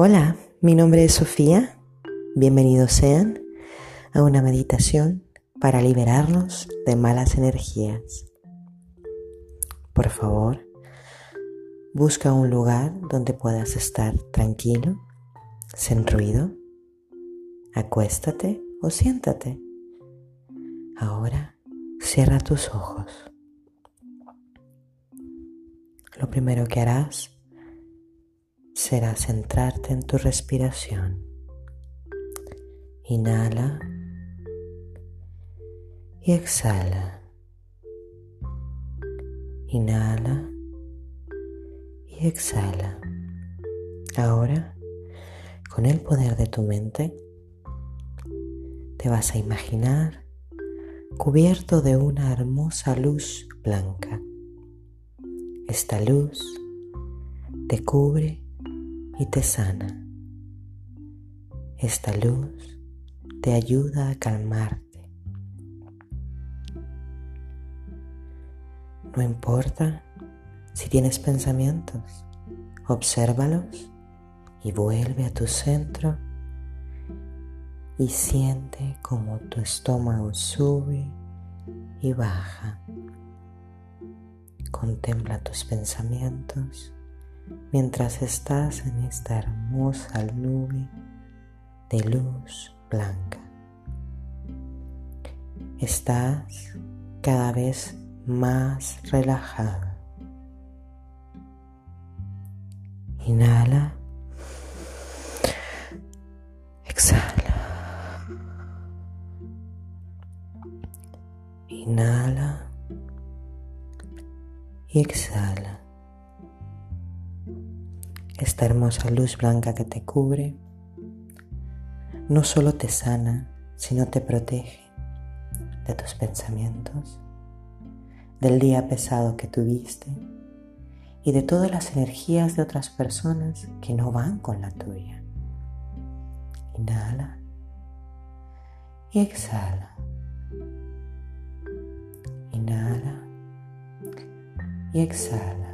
Hola, mi nombre es Sofía. Bienvenidos sean a una meditación para liberarnos de malas energías. Por favor, busca un lugar donde puedas estar tranquilo, sin ruido. Acuéstate o siéntate. Ahora cierra tus ojos. Lo primero que harás será centrarte en tu respiración. Inhala y exhala. Inhala y exhala. Ahora, con el poder de tu mente, te vas a imaginar cubierto de una hermosa luz blanca. Esta luz te cubre y te sana. Esta luz te ayuda a calmarte. No importa si tienes pensamientos, obsérvalos y vuelve a tu centro y siente como tu estómago sube y baja. Contempla tus pensamientos mientras estás en esta hermosa nube de luz blanca. Estás cada vez más relajada. Inhala. Exhala. Inhala y exhala. Esta hermosa luz blanca que te cubre no solo te sana, sino te protege de tus pensamientos, del día pesado que tuviste y de todas las energías de otras personas que no van con la tuya. Inhala y exhala. Inhala y exhala.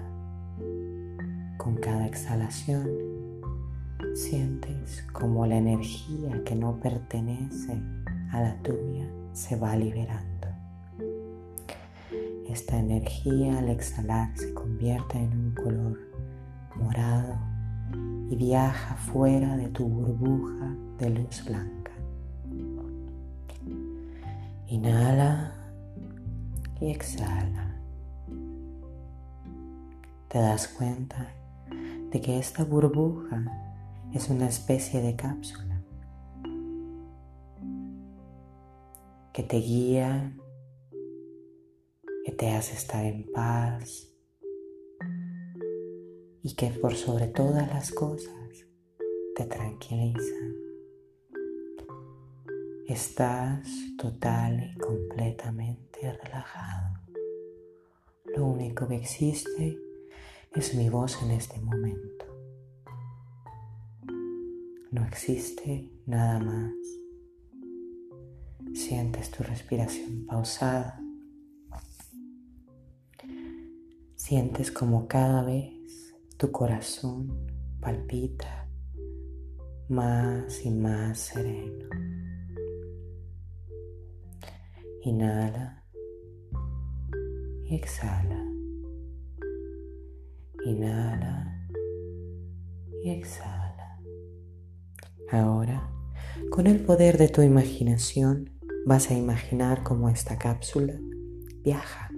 Con cada exhalación sientes como la energía que no pertenece a la tuya se va liberando. Esta energía al exhalar se convierte en un color morado y viaja fuera de tu burbuja de luz blanca. Inhala y exhala. Te das cuenta de que esta burbuja es una especie de cápsula que te guía, que te hace estar en paz y que por sobre todas las cosas te tranquiliza. Estás total y completamente relajado. Lo único que existe es mi voz en este momento. No existe nada más. Sientes tu respiración pausada. Sientes como cada vez tu corazón palpita más y más sereno. Inhala y exhala. Inhala y exhala. Ahora, con el poder de tu imaginación, vas a imaginar cómo esta cápsula viaja.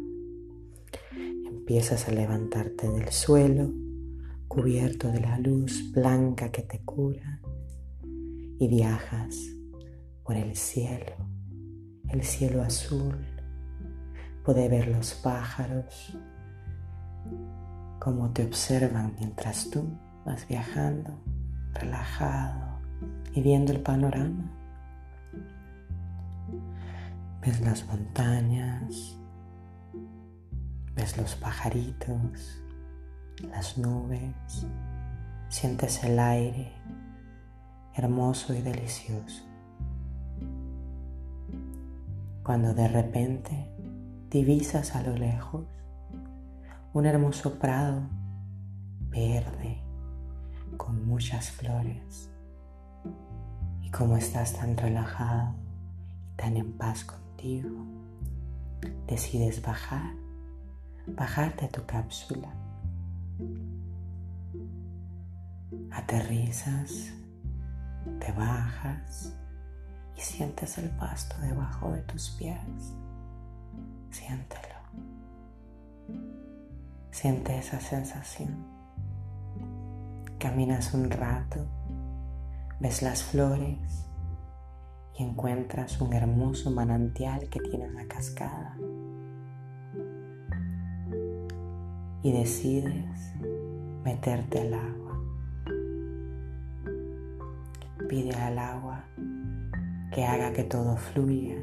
Empiezas a levantarte del suelo, cubierto de la luz blanca que te cura, y viajas por el cielo, el cielo azul. Puede ver los pájaros, cómo te observan mientras tú vas viajando, relajado y viendo el panorama. Ves las montañas, ves los pajaritos, las nubes, sientes el aire hermoso y delicioso. Cuando de repente divisas a lo lejos un hermoso prado verde con muchas flores. Y como estás tan relajado y tan en paz contigo, decides bajar, bajarte a tu cápsula. Aterrizas, te bajas y sientes el pasto debajo de tus pies. Siéntelo. Siente esa sensación. Caminas un rato, ves las flores y encuentras un hermoso manantial que tiene una cascada. Y decides meterte al agua. Pide al agua que haga que todo fluya.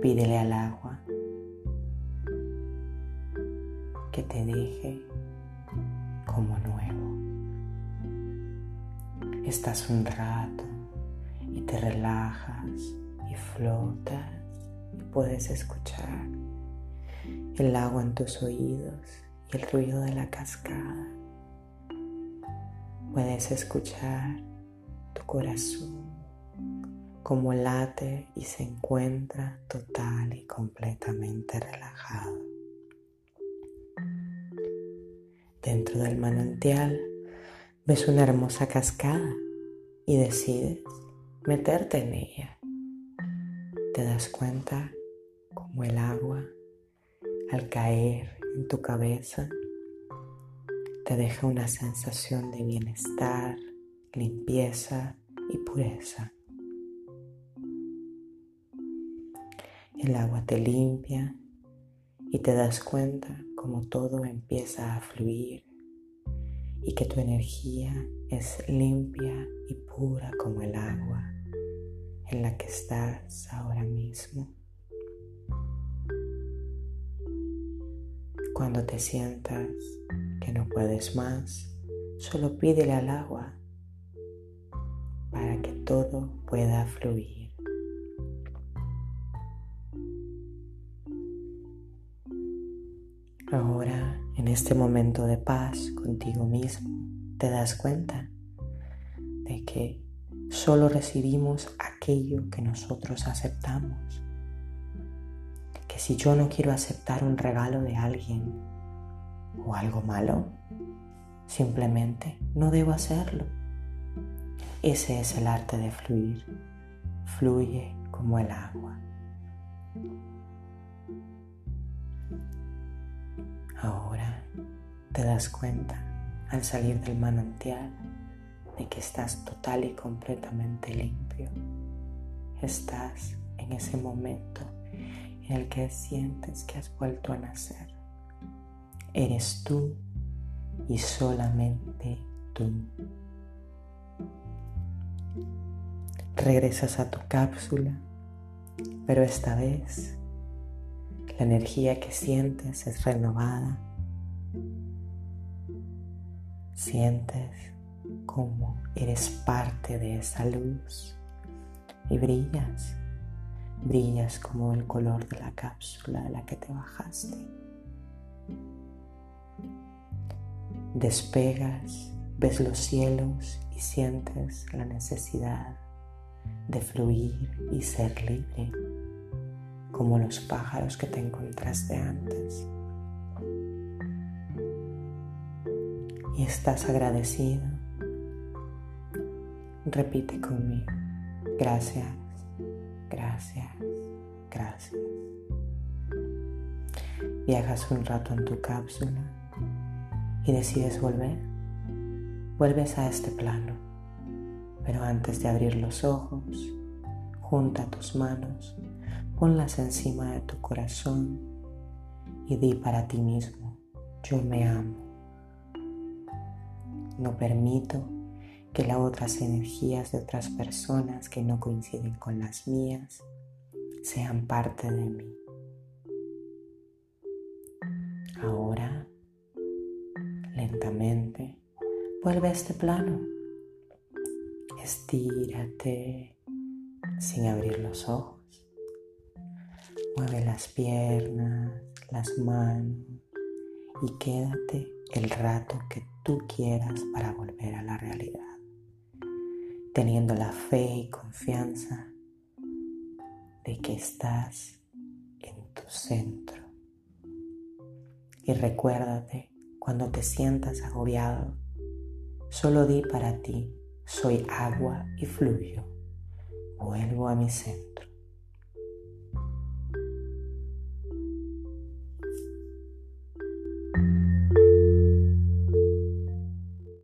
Pídele al agua que te deje como nuevo. Estás un rato y te relajas y flotas y puedes escuchar el agua en tus oídos y el ruido de la cascada. Puedes escuchar tu corazón como late y se encuentra total y completamente relajado. Dentro del manantial ves una hermosa cascada y decides meterte en ella. Te das cuenta como el agua al caer en tu cabeza te deja una sensación de bienestar, limpieza y pureza. El agua te limpia y te das cuenta como todo empieza a fluir y que tu energía es limpia y pura como el agua en la que estás ahora mismo. Cuando te sientas que no puedes más, solo pídele al agua para que todo pueda fluir. Ahora, en este momento de paz contigo mismo, te das cuenta de que solo recibimos aquello que nosotros aceptamos. Que si yo no quiero aceptar un regalo de alguien o algo malo, simplemente no debo hacerlo. Ese es el arte de fluir. Fluye como el agua. Ahora te das cuenta al salir del manantial de que estás total y completamente limpio. Estás en ese momento en el que sientes que has vuelto a nacer. Eres tú y solamente tú. Regresas a tu cápsula, pero esta vez la energía que sientes es renovada. Sientes como eres parte de esa luz y brillas. Brillas como el color de la cápsula de la que te bajaste. Despegas, ves los cielos y sientes la necesidad de fluir y ser libre como los pájaros que te encontraste antes. Y estás agradecido. Repite conmigo. Gracias, gracias, gracias. Viajas un rato en tu cápsula y decides volver. Vuelves a este plano, pero antes de abrir los ojos, junta tus manos ponlas encima de tu corazón y di para ti mismo, yo me amo. No permito que las otras energías de otras personas que no coinciden con las mías sean parte de mí. Ahora, lentamente, vuelve a este plano. Estírate sin abrir los ojos. Mueve las piernas, las manos y quédate el rato que tú quieras para volver a la realidad, teniendo la fe y confianza de que estás en tu centro. Y recuérdate, cuando te sientas agobiado, solo di para ti, soy agua y fluyo, vuelvo a mi centro.